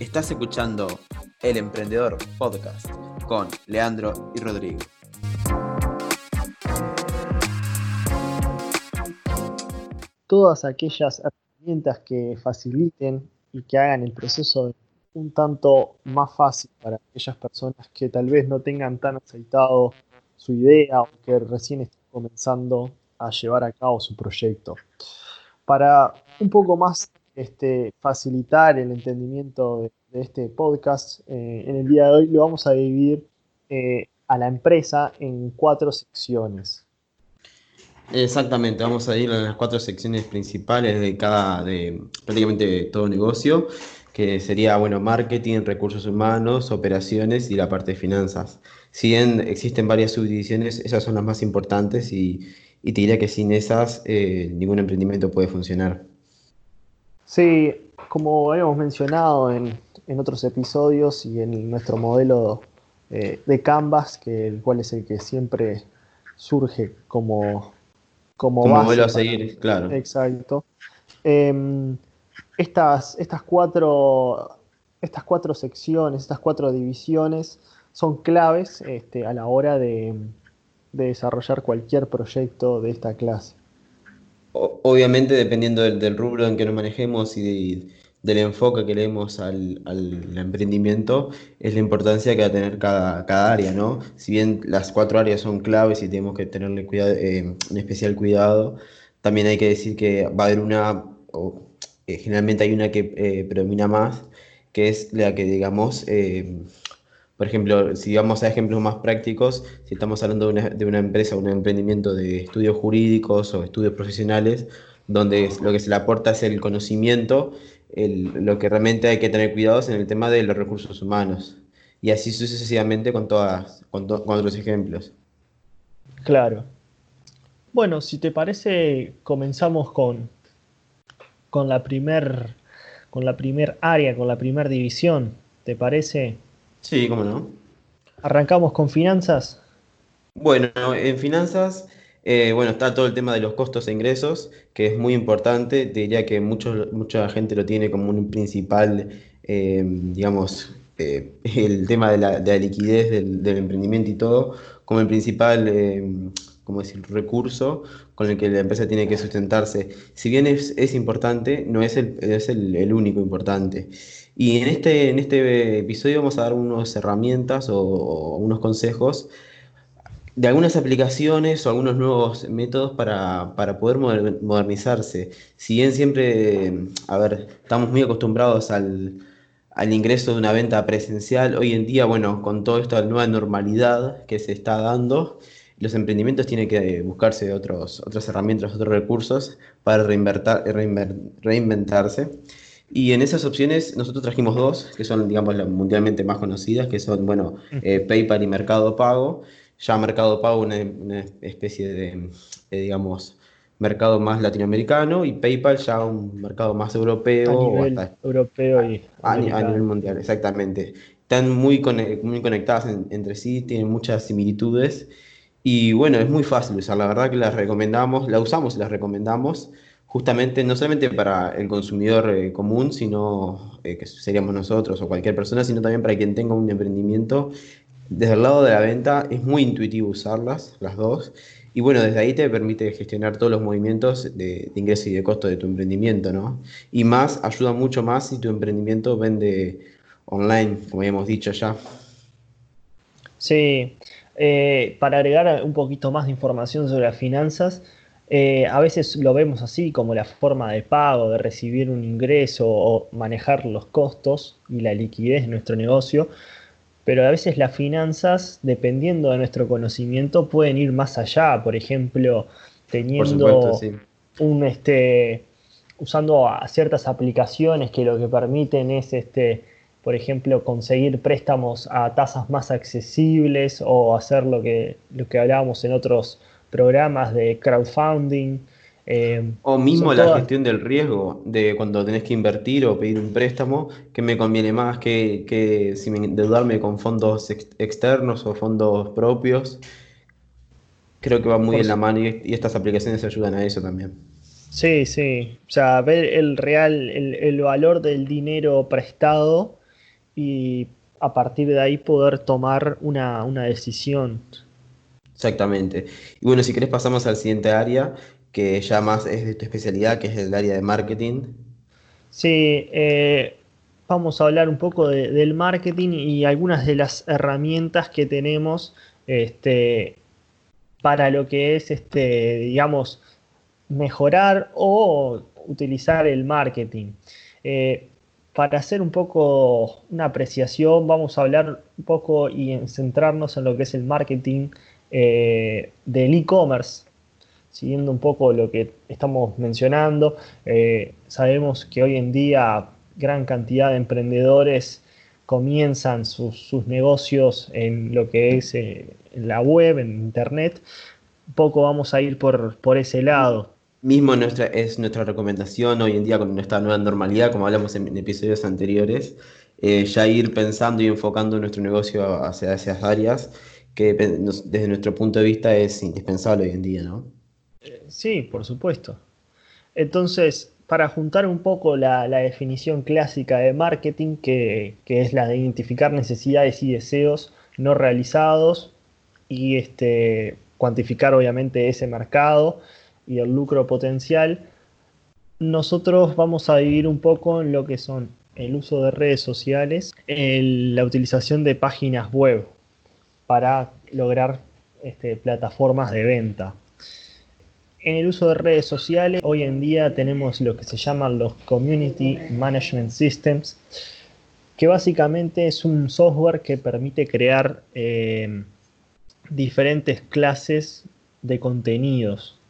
Estás escuchando El Emprendedor Podcast con Leandro y Rodrigo. Todas aquellas herramientas que faciliten y que hagan el proceso un tanto más fácil para aquellas personas que tal vez no tengan tan aceitado su idea o que recién están comenzando a llevar a cabo su proyecto. Para un poco más este, facilitar el entendimiento de, este podcast, eh, en el día de hoy lo vamos a dividir eh, a la empresa en cuatro secciones. Exactamente, vamos a ir a las cuatro secciones principales de cada, de prácticamente todo negocio, que sería, bueno, marketing, recursos humanos, operaciones y la parte de finanzas. Si bien existen varias subdivisiones, esas son las más importantes y, y te diría que sin esas eh, ningún emprendimiento puede funcionar. Sí, como hemos mencionado en, otros episodios y en nuestro modelo eh, de Canvas, que el cual es el que siempre surge como, como, modelo a seguir, claro. Exacto. Em, estas, estas, cuatro, estas cuatro secciones, estas cuatro divisiones son claves este, a la hora de, de desarrollar cualquier proyecto de esta clase. Obviamente, dependiendo del, rubro en que nos manejemos y del enfoque que le demos al, emprendimiento, es la importancia que va a tener cada, área, ¿no? Si bien las cuatro áreas son claves y tenemos que tenerle cuidado, eh, un especial cuidado, también hay que decir que va a haber una, o eh, generalmente hay una que eh, predomina más, que es la que, digamos, por ejemplo, si vamos a ejemplos más prácticos, si estamos hablando de una, de una empresa, un emprendimiento de estudios jurídicos o estudios profesionales, donde lo que se le aporta es el conocimiento, lo que realmente hay que tener cuidado es en el tema de los recursos humanos. Y así sucesivamente con, todas, con, otros ejemplos. Claro. Bueno, si te parece, comenzamos con, con la primer con la primer área, con la primer división. ¿Te parece? Sí, cómo no. ¿Arrancamos con finanzas? Bueno, en finanzas, eh, bueno, está todo el tema de los costos e ingresos, que es muy importante. Te diría que mucha gente lo tiene como un principal, eh, digamos, eh, el tema de la, liquidez del, emprendimiento y todo, como el principal, como decir, recurso con el que la empresa tiene que sustentarse. Si bien es, importante, no es el, es el único importante. Y en este, en este episodio vamos a dar unas herramientas o, unos consejos de algunas aplicaciones o algunos nuevos métodos para, poder modernizarse. Si bien siempre, a ver, estamos muy acostumbrados al, ingreso de una venta presencial, hoy en día, bueno, con todo esto de nueva normalidad que se está dando, los emprendimientos tienen que buscarse otros, otras herramientas, otros recursos para reinventarse. Y en esas opciones nosotros trajimos dos, que son, digamos, las mundialmente más conocidas, que son, bueno, eh, PayPal y Mercado Pago. Ya Mercado Pago una, una especie de, digamos, mercado más latinoamericano y PayPal ya un mercado más europeo. A nivel europeo y a, nivel mundial, exactamente. Están muy, muy conectadas entre sí, tienen muchas similitudes y bueno, es muy fácil usar. La verdad que las recomendamos, la usamos y las recomendamos justamente no solamente para el consumidor eh, común, sino eh, que seríamos nosotros o cualquier persona, sino también para quien tenga un emprendimiento. Desde el lado de la venta es muy intuitivo usarlas, las dos, y bueno, desde ahí te permite gestionar todos los movimientos de, ingreso y de costo de tu emprendimiento, ¿no? Y más, ayuda mucho más si tu emprendimiento vende online, como habíamos dicho ya. Sí, eh, para agregar un poquito más de información sobre las finanzas, eh, a veces lo vemos así como la forma de pago, de recibir un ingreso o manejar los costos y la liquidez de nuestro negocio, pero a veces las finanzas, dependiendo de nuestro conocimiento, pueden ir más allá. Por ejemplo, teniendo un este usando ciertas aplicaciones que lo que permiten es este por ejemplo, conseguir préstamos a tasas más accesibles o hacer lo que, lo que hablábamos en otros programas de crowdfunding. Eh, o mismo la gestión del riesgo, de cuando tenés que invertir o pedir un préstamo, que me conviene más que, que si me endeudarme con fondos externos o fondos propios. Creo que va muy en la mano y, estas aplicaciones ayudan a eso también. Sí, sí. O sea, ver el real, el, el valor del dinero prestado y a partir de ahí poder tomar una, decisión. Exactamente. Y bueno, si querés pasamos al siguiente área, que ya más es de tu especialidad, que es el área de marketing. Sí, eh, vamos a hablar un poco del marketing y algunas de las herramientas que tenemos este, para lo que es, este, digamos, mejorar o utilizar el marketing. Eh, para hacer un poco una apreciación, vamos a hablar un poco y centrarnos en lo que es el marketing eh, del e-commerce, siguiendo un poco lo que estamos mencionando. Eh, sabemos que hoy en día gran cantidad de emprendedores comienzan sus, negocios en lo que es la web, en internet. Poco vamos a ir por, por ese lado mismo nuestra, es nuestra recomendación hoy en día con nuestra nueva normalidad, como hablamos en, episodios anteriores, eh, ya ir pensando y enfocando nuestro negocio hacia esas áreas que desde nuestro punto de vista es indispensable hoy en día, ¿no? Sí, por supuesto. Entonces, para juntar un poco la, definición clásica de marketing, que, es la de identificar necesidades y deseos no realizados y este, cuantificar obviamente ese mercado, y el lucro potencial, nosotros vamos a vivir un poco en lo que son el uso de redes sociales, la utilización de páginas web para lograr este, plataformas de venta. En el uso de redes sociales, hoy en día tenemos lo que se llaman los Community Management Systems, que básicamente es un software que permite crear eh, diferentes clases de contenidos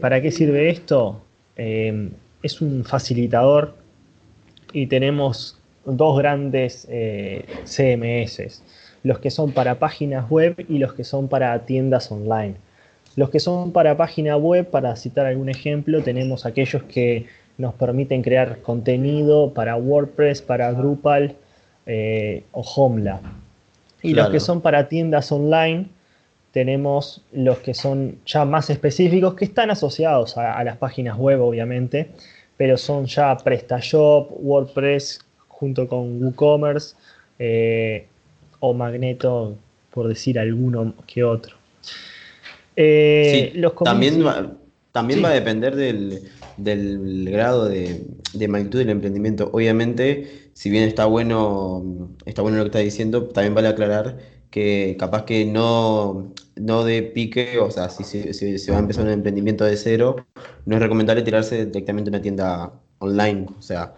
¿Para qué sirve esto? Eh, es un facilitador y tenemos dos grandes eh, CMS, los que son para páginas web y los que son para tiendas online. Los que son para página web, para citar algún ejemplo, tenemos aquellos que nos permiten crear contenido para WordPress, para Drupal eh, o Homla. Y los que son para tiendas online tenemos los que son ya más específicos, que están asociados a, las páginas web, obviamente, pero son ya PrestaShop, WordPress, junto con WooCommerce eh, o Magneto, por decir alguno que otro. Eh, también va, también va a depender del, grado de, de, magnitud del emprendimiento. Obviamente, si bien está bueno, está bueno lo que está diciendo, también vale aclarar que capaz que no, no de pique, o sea, si, se va a empezar un emprendimiento de cero, no es recomendable tirarse directamente a una tienda online. O sea,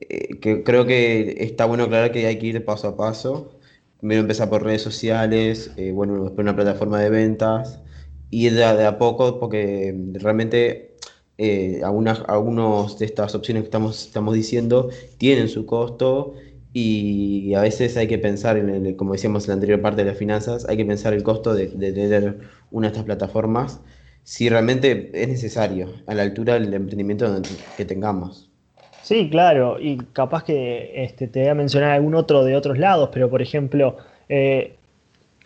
eh, que creo que está bueno aclarar que hay que ir paso a paso. Primero empezar por redes sociales, eh, bueno, después una plataforma de ventas, y de, a poco, porque realmente eh, algunas, de estas opciones que estamos, estamos diciendo tienen su costo y a veces hay que pensar, en como decíamos en la anterior parte de las finanzas, hay que pensar el costo de, tener una de estas plataformas si realmente es necesario, a la altura del emprendimiento que tengamos. Sí, claro, y capaz que este, te voy a mencionar algún otro de otros lados, pero por ejemplo, eh,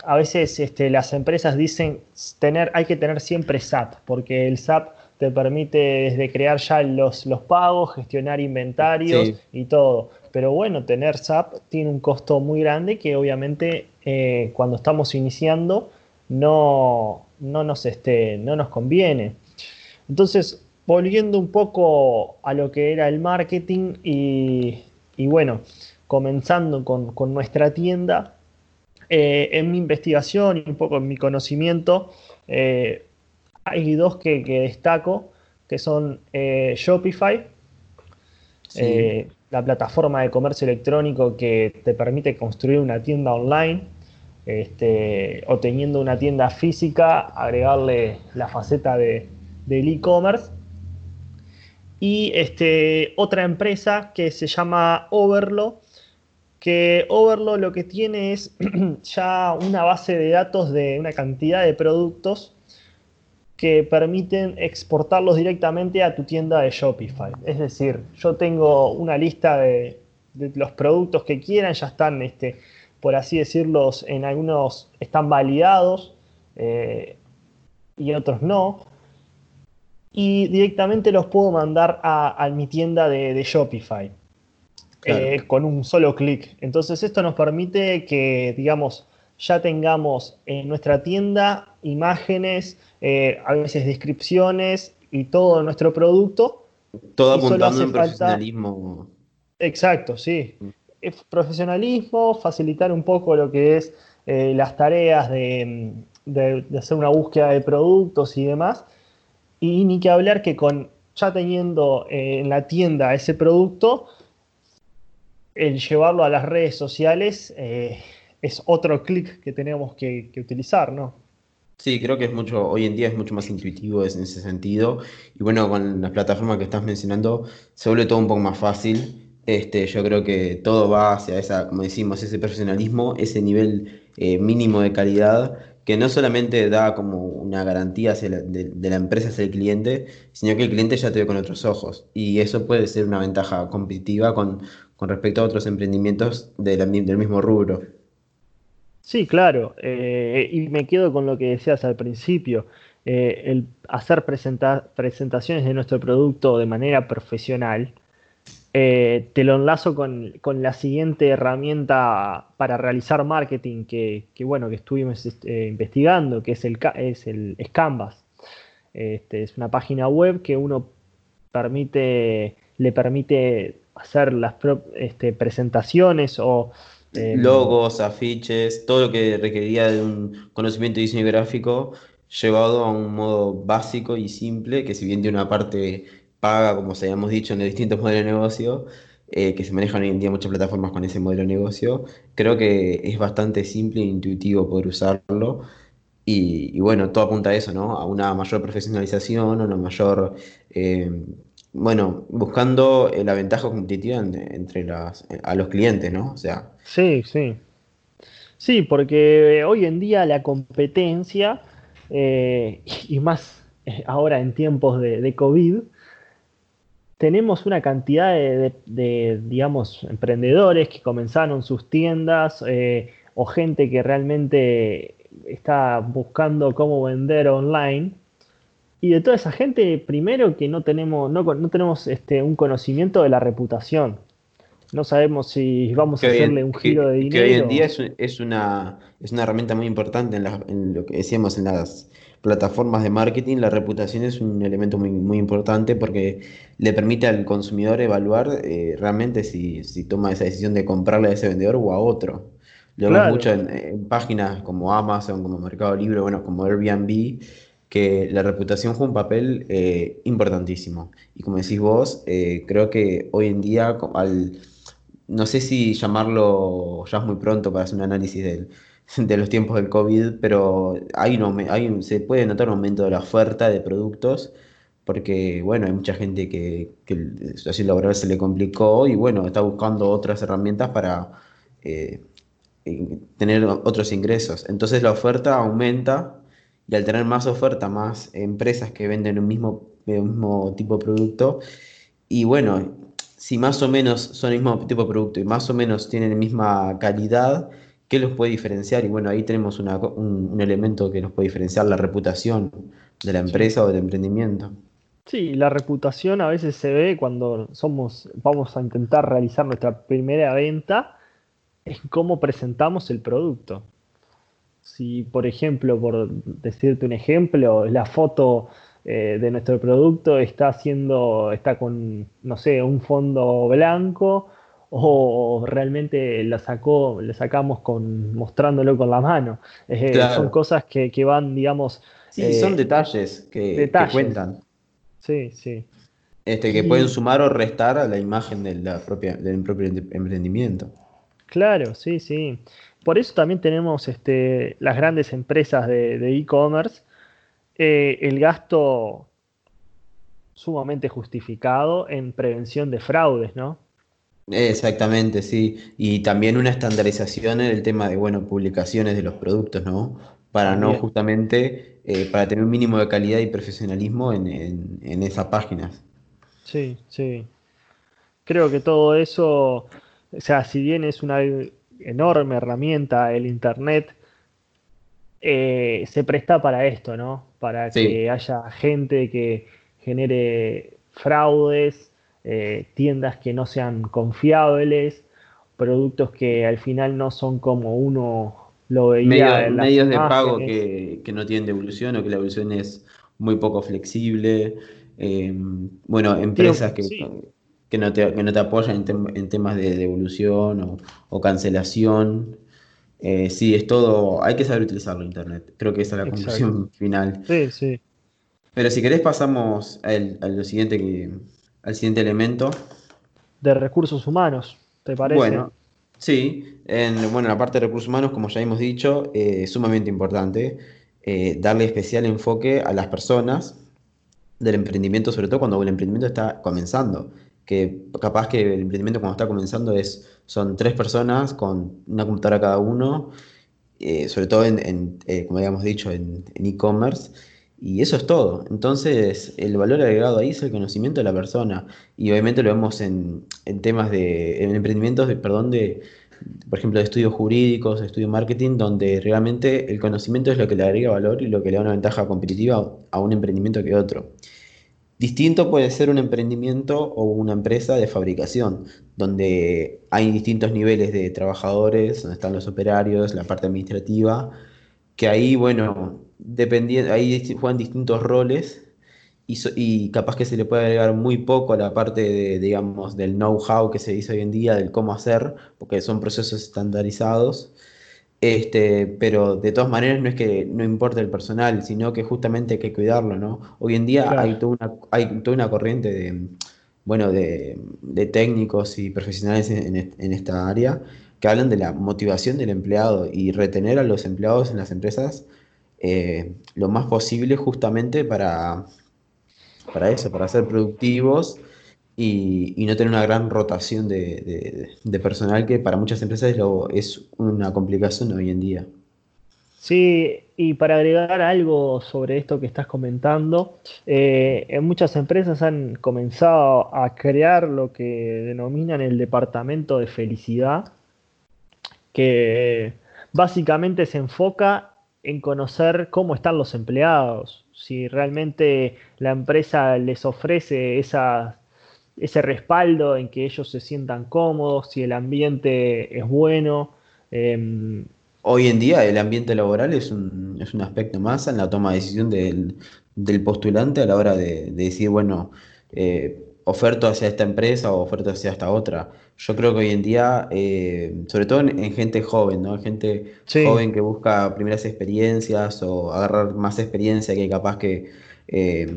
a veces este, las empresas dicen tener, hay que tener siempre SAP, porque el SAP te permite desde crear ya los, los pagos, gestionar inventarios y todo. Pero bueno, tener SAP tiene un costo muy grande que obviamente eh, cuando estamos iniciando no, no, nos, este, no nos conviene. Entonces, volviendo un poco a lo que era el marketing y, bueno, comenzando con, nuestra tienda, eh, en mi investigación y un poco en mi conocimiento, eh, hay dos que, destaco, que son Shopify, la plataforma de comercio electrónico que te permite construir una tienda online este, o teniendo una tienda física, agregarle la faceta de, del e-commerce. Y este, otra empresa que se llama Overlo, que Overlo lo que tiene es ya una base de datos de una cantidad de productos que permiten exportarlos directamente a tu tienda de Shopify. Es decir, yo tengo una lista de, los productos que quieran, ya están, este, por así decirlo, en algunos están validados eh, y otros no. Y directamente los puedo mandar a, mi tienda de, Shopify. Eh, con un solo clic. Entonces esto nos permite que, digamos, ya tengamos en nuestra tienda imágenes, eh, a veces descripciones y todo nuestro producto. Todo apuntando en profesionalismo. Exacto, sí. Mm. profesionalismo, facilitar un poco lo que es eh, las tareas de, hacer una búsqueda de productos y demás. Y ni que hablar que con ya teniendo eh, en la tienda ese producto, el llevarlo a las redes sociales es otro clic que tenemos que, utilizar, ¿no? Sí, creo que es mucho, hoy en día es mucho más intuitivo en ese sentido. Y bueno, con las plataformas que estás mencionando, se vuelve todo un poco más fácil. Este, yo creo que todo va hacia esa, como decimos, ese profesionalismo, ese nivel eh, mínimo de calidad, que no solamente da como una garantía de, la empresa hacia el cliente, sino que el cliente ya te ve con otros ojos. Y eso puede ser una ventaja competitiva con, respecto a otros emprendimientos del mismo rubro. Sí, claro. Eh, y me quedo con lo que decías al principio. Eh, el hacer presentaciones de nuestro producto de manera profesional, eh, te lo enlazo con, la siguiente herramienta para realizar marketing que, bueno, que estuvimos este, investigando, que es el, es el Canvas. Este, es una página web que uno le permite hacer las este, presentaciones o Em, logos, afiches, todo lo que requería de un conocimiento de diseño gráfico llevado a un modo básico y simple, que si bien tiene una parte paga, como se habíamos dicho, en los distintos modelos de negocio, eh, que se manejan hoy en día muchas plataformas con ese modelo de negocio, creo que es bastante simple e intuitivo poder usarlo. Y, bueno, todo apunta a eso, ¿no? A una mayor profesionalización, a una mayor em, bueno, buscando eh, la ventaja competitiva entre las, eh, a los clientes, ¿no? O sea. Sí, sí. Sí, porque hoy en día la competencia, eh, y más ahora en tiempos de, COVID, tenemos una cantidad de, digamos, emprendedores que comenzaron sus tiendas o gente que realmente está buscando cómo vender online y de toda esa gente, primero que no tenemos, no, no tenemos este, un conocimiento de la reputación. No sabemos si vamos a hacerle un giro de dinero. Que hoy en día es, una, es una herramienta muy importante en, lo que decíamos en las plataformas de marketing. La reputación es un elemento muy, muy importante porque le permite al consumidor evaluar eh, realmente si, toma esa decisión de comprarle a ese vendedor o a otro. Lo vemos mucho en, en, páginas como Amazon, como Mercado Libre, bueno, como Airbnb que la reputación juega un papel eh, importantísimo. Y como decís vos, eh, creo que hoy en día, al, no sé si llamarlo ya es muy pronto para hacer un análisis de los tiempos del COVID, pero hay hay se puede notar un aumento de la oferta de productos, porque bueno, hay mucha gente que, que la situación laboral se le complicó y bueno, está buscando otras herramientas para eh, tener otros ingresos. Entonces la oferta aumenta y al tener más oferta, más empresas que venden un mismo, mismo tipo de producto, y bueno, si más o menos son el mismo tipo de producto y más o menos tienen la misma calidad, ¿qué los puede diferenciar? Y bueno, ahí tenemos un, elemento que nos puede diferenciar, la reputación de la empresa o del emprendimiento. Sí, la reputación a veces se ve cuando somos, vamos a intentar realizar nuestra primera venta, es cómo presentamos el producto. Si, por ejemplo, por decirte un ejemplo, la foto eh, de nuestro producto está haciendo, está con, no sé, un fondo blanco o realmente la sacó, le sacamos con, mostrándolo con la mano. Son cosas que, van, digamos. Sí, son eh, detalles que, cuentan. Sí, sí. Este, que pueden sumar o restar a la imagen de la propia, del propio emprendimiento. Claro, sí, sí. Por eso también tenemos este, las grandes empresas de e-commerce, eh, el gasto sumamente justificado en prevención de fraudes, ¿no? Exactamente, sí. Y también una estandarización en el tema de, bueno, publicaciones de los productos, ¿no? Para no justamente, eh, para tener un mínimo de calidad y profesionalismo en, en esas páginas. Sí, sí. Creo que todo eso, o sea, si bien es una enorme herramienta el Internet, eh, se presta para esto, ¿no? Para que haya gente que genere fraudes, eh, tiendas que no sean confiables, productos que al final no son como uno lo veía. en medios de pago que, no tienen devolución o que la devolución es muy poco flexible. Em, bueno, empresas que, que, no te, que, no te, apoyan en, temas de devolución o, cancelación. Eh, sí, es todo, hay que saber utilizarlo Internet. Creo que esa es la conclusión final. Sí, sí. Pero si querés pasamos al, lo siguiente que, al siguiente elemento. De recursos humanos, ¿te parece? Bueno, sí. En, bueno, la parte de recursos humanos, como ya hemos dicho, eh, es sumamente importante eh, darle especial enfoque a las personas del emprendimiento, sobre todo cuando el emprendimiento está comenzando. Que capaz que el emprendimiento cuando está comenzando es, son tres personas con una computadora cada uno, eh, sobre todo en, como habíamos dicho, en e-commerce y eso es todo. Entonces, el valor agregado ahí es el conocimiento de la persona. Y obviamente lo vemos en, temas de, en emprendimientos, de, perdón, de, por ejemplo, de estudios jurídicos, de estudio marketing, donde realmente el conocimiento es lo que le agrega valor y lo que le da una ventaja competitiva a un emprendimiento que otro. Distinto puede ser un emprendimiento o una empresa de fabricación, donde hay distintos niveles de trabajadores, donde están los operarios, la parte administrativa, que ahí, bueno, dependiendo, ahí juegan distintos roles y, capaz que se le puede agregar muy poco a la parte de, digamos, del know-how que se dice hoy en día, del cómo hacer, porque son procesos estandarizados. Este, pero de todas maneras no es que no importe el personal, sino que justamente hay que cuidarlo, ¿no? Hoy en día hay, toda una, hay toda una corriente de, bueno, de, técnicos y profesionales en, en, esta área que hablan de la motivación del empleado y retener a los empleados en las empresas eh, lo más posible justamente para, para eso, para ser productivos y, no tener una gran rotación de, personal que para muchas empresas es una complicación hoy en día. Sí, y para agregar algo sobre esto que estás comentando, eh, en muchas empresas han comenzado a crear lo que denominan el departamento de felicidad, que básicamente se enfoca en conocer cómo están los empleados, si realmente la empresa les ofrece esa, ese respaldo en que ellos se sientan cómodos, si el ambiente es bueno. Em, Hoy en día el ambiente laboral es un, es un aspecto más en la toma de decisión del, postulante a la hora de, decir, bueno, eh, oferto hacia esta empresa o oferto hacia esta otra. Yo creo que hoy en día, eh, sobre todo en, gente joven, ¿no? Gente joven que busca primeras experiencias o agarrar más experiencia que capaz que eh,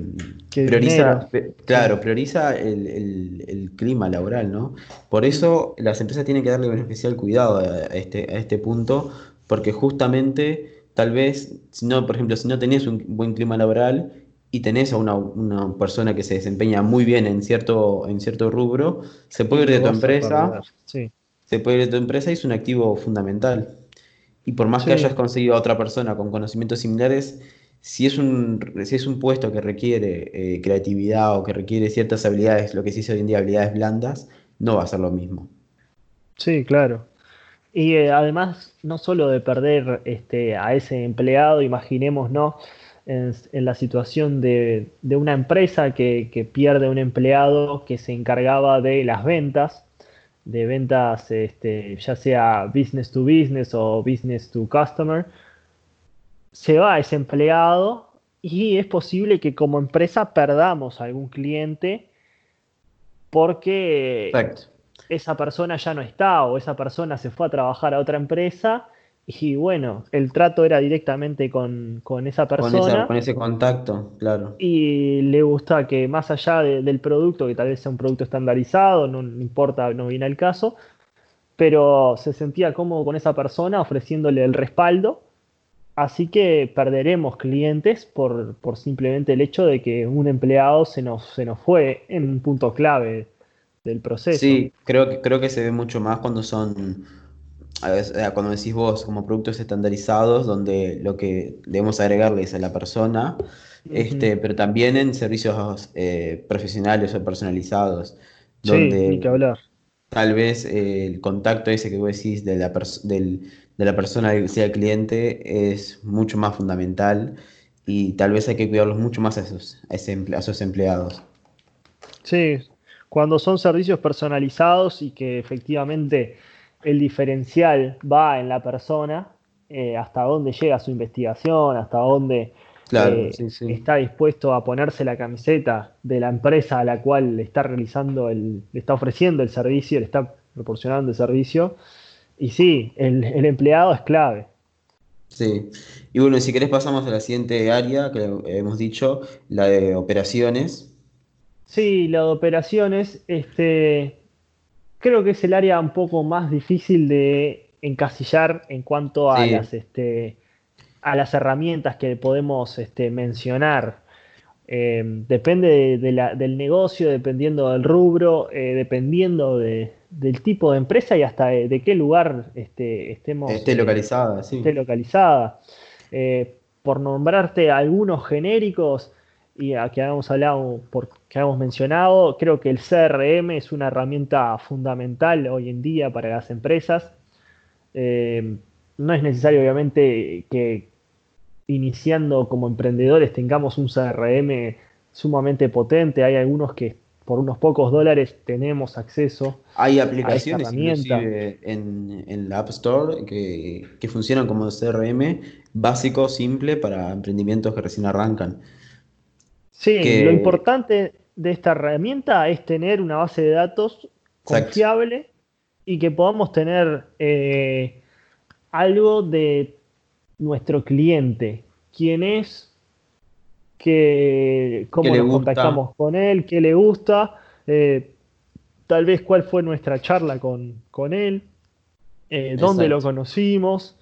prioriza, claro, prioriza el, clima laboral, ¿no? Por eso las empresas tienen que darle un especial cuidado a este, a este punto, porque justamente tal vez, si no, por ejemplo, si no tenés un buen clima laboral, y tenés a una, persona que se desempeña muy bien en cierto, en cierto rubro, se puede ir de tu empresa, se puede ir de tu empresa y es un activo fundamental. Y por más que hayas conseguido a otra persona con conocimientos similares, si es un, si es un puesto que requiere eh, creatividad o que requiere ciertas habilidades, lo que se dice hoy en día habilidades blandas, no va a ser lo mismo. Sí, claro. Y eh, además, no solo de perder este, a ese empleado, imaginemos, ¿no? en, la situación de, una empresa que, pierde un empleado que se encargaba de las ventas, de ventas este, ya sea business to business o business to customer, se va ese empleado y es posible que como empresa perdamos algún cliente porque esa persona ya no está o esa persona se fue a trabajar a otra empresa y bueno, el trato era directamente con, esa persona. Con, ese contacto, claro. Y le gusta que más allá del producto, que tal vez sea un producto estandarizado, no, importa, no viene al caso, pero se sentía cómodo con esa persona ofreciéndole el respaldo. Así que perderemos clientes por, por simplemente el hecho de que un empleado se nos, se nos fue en un punto clave del proceso. Sí, creo que, creo que se ve mucho más cuando son eh, cuando decís vos, como productos estandarizados, donde lo que debemos agregarle es a la persona, este, pero también en servicios eh, profesionales o personalizados, donde que hablar. tal vez eh, el contacto ese que vos decís de la, de la persona que sea cliente es mucho más fundamental y tal vez hay que cuidarlos mucho más a esos, a, ese, a esos empleados. Sí, Cuando son servicios personalizados y que efectivamente el diferencial va en la persona, eh, hasta dónde llega su investigación, hasta dónde eh, está dispuesto a ponerse la camiseta de la empresa a la cual le está realizando el, le está ofreciendo el servicio, le está proporcionando el servicio. Y sí, el, empleado es clave. Sí, y bueno, si querés pasamos a la siguiente área que hemos dicho, la de operaciones. Sí, la de operaciones, este, creo que es el área un poco más difícil de encasillar en cuanto a las este, a las herramientas que podemos este, mencionar. Eh, depende del negocio, dependiendo del rubro, eh, dependiendo del tipo de empresa y hasta de, qué lugar este, estemos. Esté eh, localizada, sí. Esté localizada. por nombrarte algunos genéricos y a que habíamos hablado, por, que habíamos mencionado, creo que el CRM es una herramienta fundamental hoy en día para las empresas. no es necesario, obviamente, que, iniciando como emprendedores tengamos un CRM sumamente potente. Hay algunos que por unos pocos dólares tenemos acceso. Hay aplicaciones inclusive en, en, la App Store que, funcionan como CRM básico, simple para emprendimientos que recién arrancan. Sí, lo importante de esta herramienta es tener una base de datos confiable y que podamos tener eh, algo de nuestro cliente, quién es, que, cómo nos contactamos con él, qué le gusta, eh, tal vez cuál fue nuestra charla con, él, eh, dónde lo conocimos.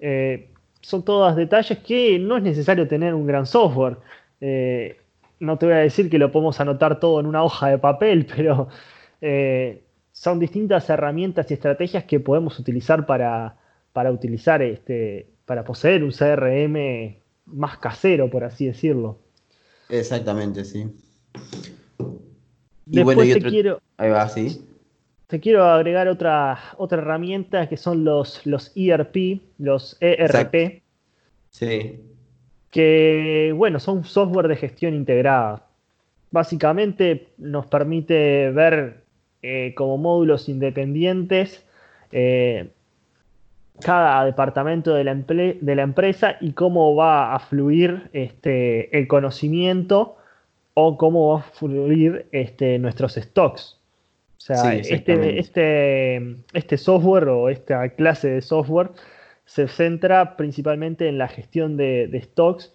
Eh, son todos detalles que no es necesario tener un gran software. no te voy a decir que lo podemos anotar todo en una hoja de papel, pero son distintas herramientas y estrategias que podemos utilizar para, para utilizar este, para poseer un CRM más casero, por así decirlo. Exactamente, sí. Y Después te quiero. Ahí va, sí. Te quiero agregar otra, otra herramienta que son los, los ERP, los ERP. Sí. Que, bueno, son software de gestión integrada. Básicamente nos permite ver eh, como módulos independientes eh, cada departamento de la, de la, empresa y cómo va a fluir este, el conocimiento o cómo va a fluir este, nuestros stocks. O sea, este, este, este software o esta clase de software se centra principalmente en la gestión de, de stocks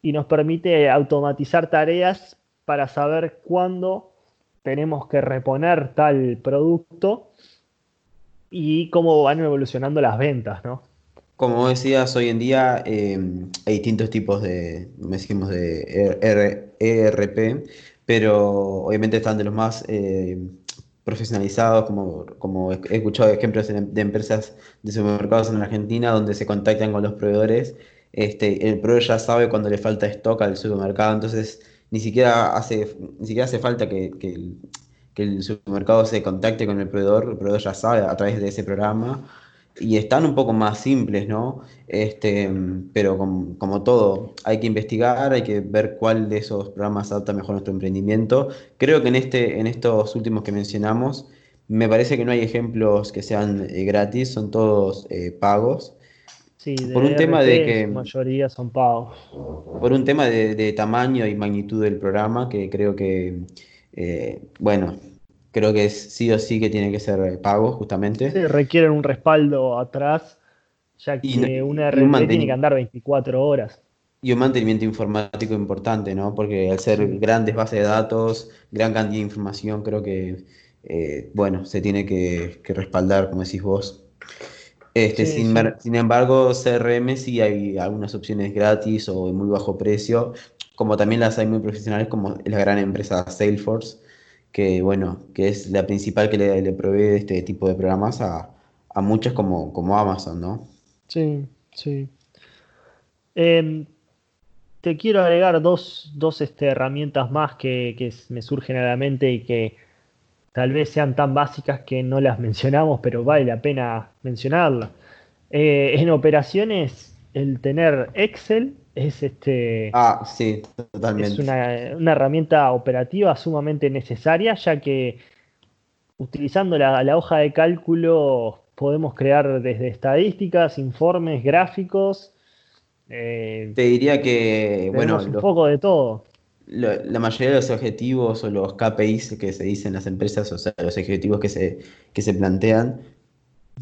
y nos permite automatizar tareas para saber cuándo tenemos que reponer tal producto y cómo van evolucionando las ventas, ¿no? Como decías, hoy en día em, hay distintos tipos de, decimos, de ERP, pero obviamente están de los más em, profesionalizados, como, como he escuchado ejemplos de, empresas de supermercados en Argentina donde se contactan con los proveedores. Este, el proveedor ya sabe cuando le falta stock al supermercado, entonces ni siquiera hace, ni siquiera hace falta que, que, que el supermercado se contacte con el proveedor, el proveedor ya sabe a través de ese programa. Y están un poco más simples, ¿no? Este, pero como, todo, hay que investigar, hay que ver cuál de esos programas adapta mejor a nuestro emprendimiento. Creo que en, este, en estos últimos que mencionamos, me parece que no hay ejemplos que sean eh, gratis, son todos eh, pagos. Sí, por un tema de que. La mayoría son pagos. Por un tema de tamaño y magnitud del programa, que creo que eh, bueno, creo que sí o sí que tiene que ser pago, justamente. Sí, requieren un respaldo atrás, ya que una RP tiene que andar 24 horas. Y un mantenimiento informático importante, ¿no? Porque al ser grandes bases de datos, gran cantidad de información, creo que, eh, bueno, se tiene que, respaldar, como decís vos. Este, sin, sin, embargo, CRM sí hay algunas opciones gratis o de muy bajo precio como también las hay muy profesionales como la gran empresa Salesforce, que bueno, que es la principal que le, provee este tipo de programas a, muchas como, como Amazon, ¿no? Sí, sí. Em, te quiero agregar dos, este, herramientas más que, me surgen a la mente y que tal vez sean tan básicas que no las mencionamos, pero vale la pena mencionarlas. Eh, en operaciones, el tener Excel es este. Ah, sí, totalmente. Es una, una herramienta operativa sumamente necesaria, ya que utilizando la, la, hoja de cálculo podemos crear desde estadísticas, informes, gráficos. Eh, Te diría que, bueno, un poco de todo. la mayoría de los objetivos o los KPIs que se dicen en las empresas, o sea, los objetivos que se, que se plantean,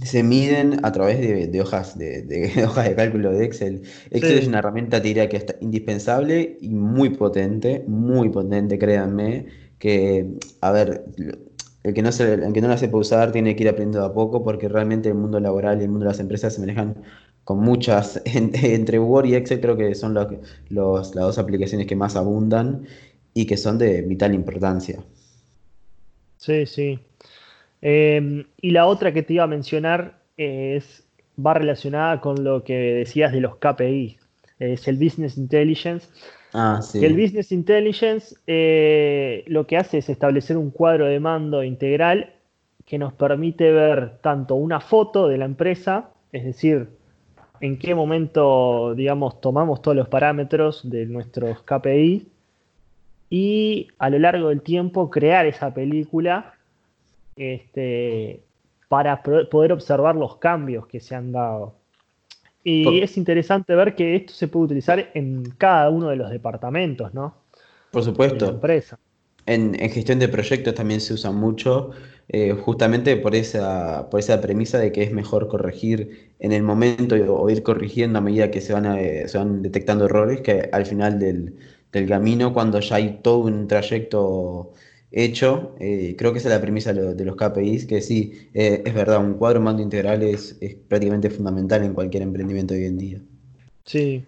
se miden a través de, hojas de, hojas de cálculo de Excel. Excel es una herramienta, te diría que es indispensable y muy potente, muy potente, créanme, que, a ver, el que no, se, el que no la sepa usar tiene que ir aprendiendo a poco porque realmente el mundo laboral y el mundo de las empresas se manejan con muchas, entre Word y Excel creo que son los, las dos aplicaciones que más abundan y que son de vital importancia. Sí, sí. Em, y la otra que te iba a mencionar es, va relacionada con lo que decías de los KPI, es el Business Intelligence. Ah, sí. el Business Intelligence eh, lo que hace es establecer un cuadro de mando integral que nos permite ver tanto una foto de la empresa, es decir, en qué momento, digamos, tomamos todos los parámetros de nuestros KPI y a lo largo del tiempo crear esa película este, para poder observar los cambios que se han dado. Y es interesante ver que esto se puede utilizar en cada uno de los departamentos, ¿no? Por supuesto. empresa. En, gestión de proyectos también se usa mucho, eh, justamente por esa, por esa premisa de que es mejor corregir en el momento o ir corrigiendo a medida que se van, se van detectando errores, que al final del, del camino, cuando ya hay todo un trayecto hecho. Eh, creo que esa es la premisa de, los KPIs, que sí, eh, es verdad, un cuadro mando integral es, prácticamente fundamental en cualquier emprendimiento hoy en día. Sí.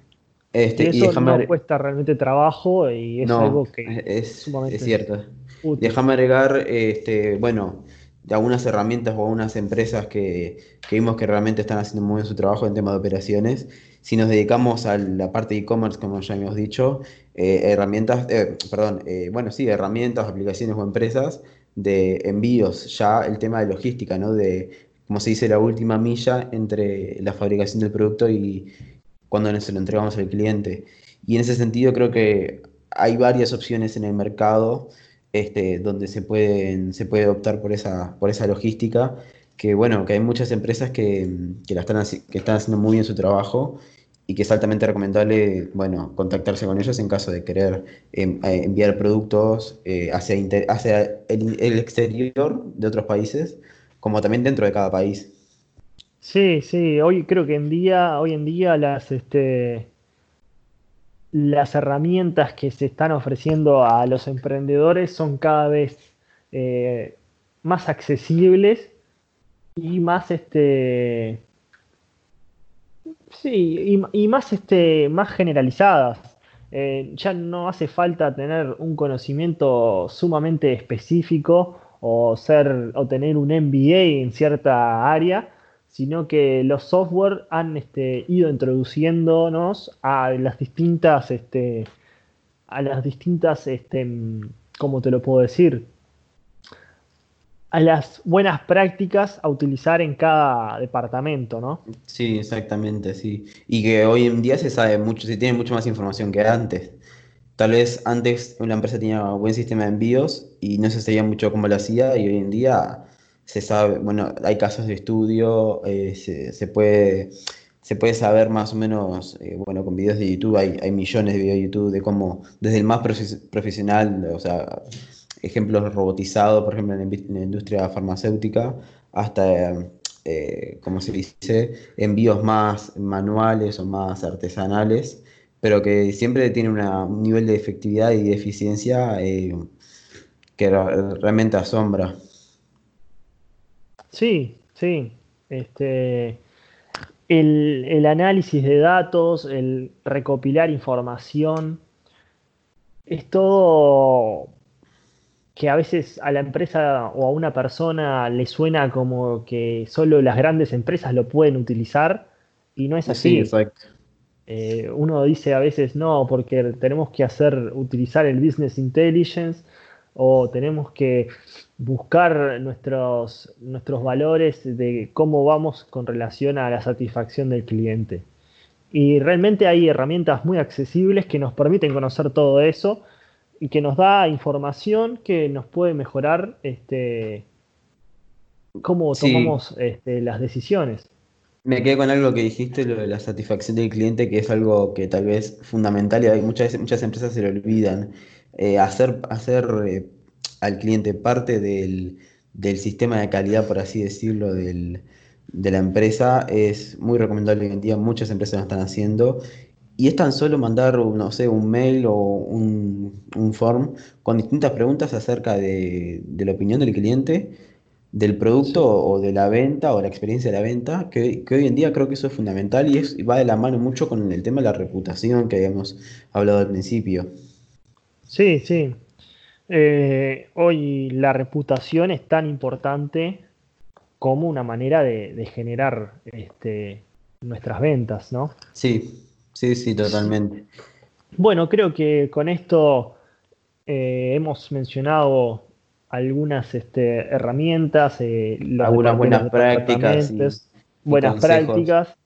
Este, y eso no cuesta realmente trabajo y es algo que es, es cierto. Déjame agregar, este, bueno, de algunas herramientas o algunas empresas que, que, vimos que realmente están haciendo muy bien su trabajo en tema de operaciones. Si nos dedicamos a la parte de e-commerce, como ya hemos dicho, eh, herramientas, eh, perdón, eh, bueno, sí, herramientas, aplicaciones o empresas de envíos, ya el tema de logística, ¿no? De, como se dice, la última milla entre la fabricación del producto y cuando se lo entregamos al cliente. Y en ese sentido creo que hay varias opciones en el mercado este, donde se, pueden, se puede optar por esa, por esa logística, que bueno, que hay muchas empresas que, la están, que están haciendo muy bien su trabajo y que es altamente recomendable, bueno, contactarse con ellos en caso de querer em, enviar productos eh, hacia, hacia el, el, exterior de otros países, como también dentro de cada país. Sí, sí, hoy creo que en día, hoy en día las, este, las herramientas que se están ofreciendo a los emprendedores son cada vez eh, más accesibles y más este sí y, más este más generalizadas. Eh, ya no hace falta tener un conocimiento sumamente específico o ser o tener un MBA en cierta área sino que los software han este, ido introduciéndonos a las distintas, este, a las distintas, este, ¿cómo te lo puedo decir? A las buenas prácticas a utilizar en cada departamento, ¿no? Sí, exactamente, sí. Y que hoy en día se sabe mucho, se tiene mucho más información que antes. Tal vez antes una empresa tenía un buen sistema de envíos y no se sabía mucho cómo lo hacía y hoy en día se sabe, bueno, hay casos de estudio, eh, se, puede, se puede saber más o menos, eh, bueno, con videos de YouTube, hay, hay, millones de videos de YouTube de cómo, desde el más profesional, o sea, ejemplos robotizados, por ejemplo, en la, industria farmacéutica, hasta, eh, como se dice, envíos más manuales o más artesanales, pero que siempre tienen un nivel de efectividad y de eficiencia que realmente asombra. Sí, sí. Este, el, análisis de datos, el recopilar información, es todo que a veces a la empresa o a una persona le suena como que solo las grandes empresas lo pueden utilizar y no es así. Sí, exacto. Eh, uno dice a veces no, porque tenemos que hacer, utilizar el business intelligence o tenemos que buscar nuestros, nuestros valores de cómo vamos con relación a la satisfacción del cliente. Y realmente hay herramientas muy accesibles que nos permiten conocer todo eso y que nos da información que nos puede mejorar este, cómo tomamos este, las decisiones. Me quedé con algo que dijiste, lo de la satisfacción del cliente, que es algo que tal vez fundamental y muchas, muchas empresas se lo olvidan. Eh, hacer hacer eh, al cliente parte del, sistema de calidad, por así decirlo, de la empresa es muy recomendable hoy en día. Muchas empresas lo están haciendo. Y es tan solo mandar, no sé, un mail o un, un form con distintas preguntas acerca de, de la opinión del cliente del producto o de la venta o la experiencia de la venta, que, hoy en día creo que eso es fundamental y, es, va de la mano mucho con el tema de la reputación que habíamos hablado al principio. Sí, sí. Eh, hoy la reputación es tan importante como una manera de, generar este, nuestras ventas, ¿no? Sí, sí, sí, totalmente. Bueno, creo que con esto eh, hemos mencionado algunas este, herramientas, eh, algunas buenas prácticas, buenas prácticas.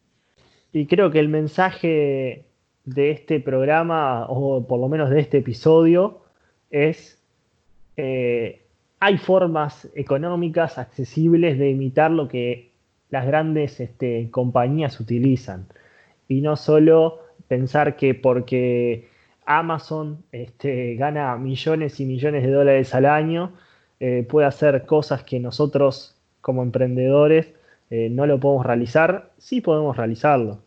Y creo que el mensaje de este programa, o por lo menos de este episodio, es eh, hay formas económicas accesibles de imitar lo que las grandes este, compañías utilizan. Y no solo pensar que porque Amazon este, gana millones y millones de dólares al año, eh, puede hacer cosas que nosotros como emprendedores eh, no lo podemos realizar, sí podemos realizarlo.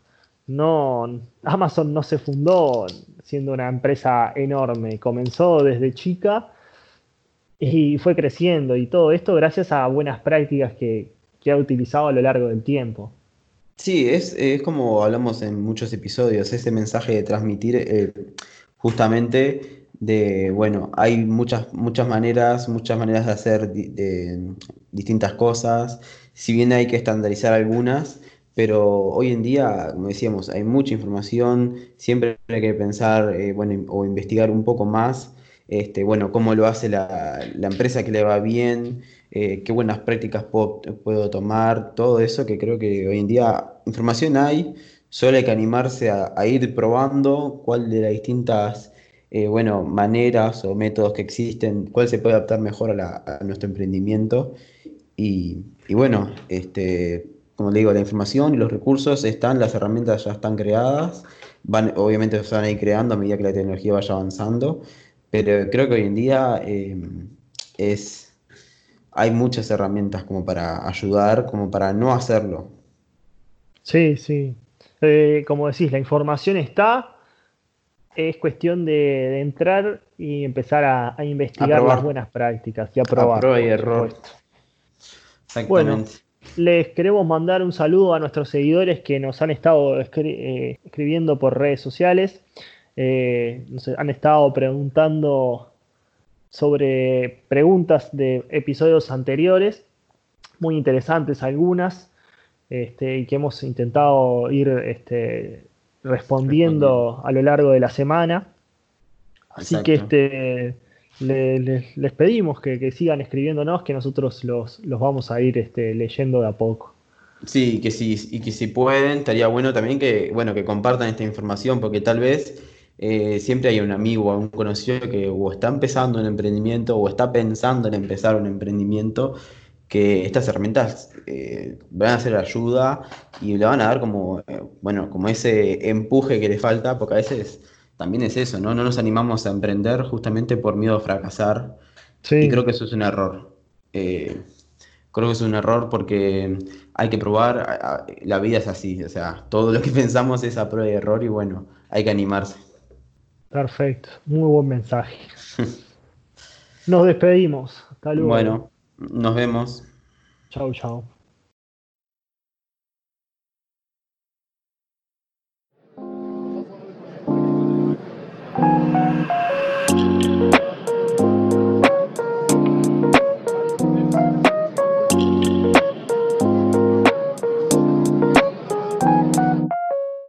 No, Amazon no se fundó siendo una empresa enorme, comenzó desde chica y fue creciendo y todo esto gracias a buenas prácticas que, ha utilizado a lo largo del tiempo. Sí, es, como hablamos en muchos episodios, ese mensaje de transmitir eh, justamente de, bueno, hay muchas, muchas maneras, muchas maneras de hacer distintas cosas, si bien hay que estandarizar algunas, pero hoy en día, como decíamos, hay mucha información, siempre hay que pensar, eh, bueno, o investigar un poco más, este, bueno, cómo lo hace la, empresa que le va bien, eh, qué buenas prácticas puedo, tomar, todo eso que creo que hoy en día información hay, solo hay que animarse a, ir probando cuál de las distintas eh, bueno, maneras o métodos que existen, cuál se puede adaptar mejor a, nuestro emprendimiento. Y, bueno, este, como le digo, la información y los recursos están, las herramientas ya están creadas, van, obviamente se van a ir creando a medida que la tecnología vaya avanzando, pero creo que hoy en día em, es, hay muchas herramientas como para ayudar, como para no hacerlo. Sí, sí. Eh, como decís, la información está, es cuestión de, entrar y empezar a, investigar las buenas prácticas y a probar. y error. Bueno, les queremos mandar un saludo a nuestros seguidores que nos han estado eh, escribiendo por redes sociales. Eh, han estado preguntando sobre preguntas de episodios anteriores, muy interesantes algunas, este, y que hemos intentado ir este, respondiendo a lo largo de la semana. Así que este, les pedimos que, sigan escribiéndonos, que nosotros los, vamos a ir este, leyendo de a poco. Sí, que sí, y que si pueden, estaría bueno también que, bueno, que compartan esta información, porque tal vez eh, siempre hay un amigo o un conocido que o está empezando un emprendimiento o está pensando en empezar un emprendimiento que estas herramientas eh, van a ser ayuda y le van a dar como, eh, bueno, como ese empuje que le falta, porque a veces también es eso, ¿no? No nos animamos a emprender justamente por miedo a fracasar. Y creo que eso es un error. Eh, creo que es un error porque hay que probar, la vida es así, o sea, todo lo que pensamos es a prueba y error y bueno, hay que animarse. Perfecto, muy buen mensaje. Nos despedimos. Hasta luego. Bueno. Nos vemos. Chao, chao.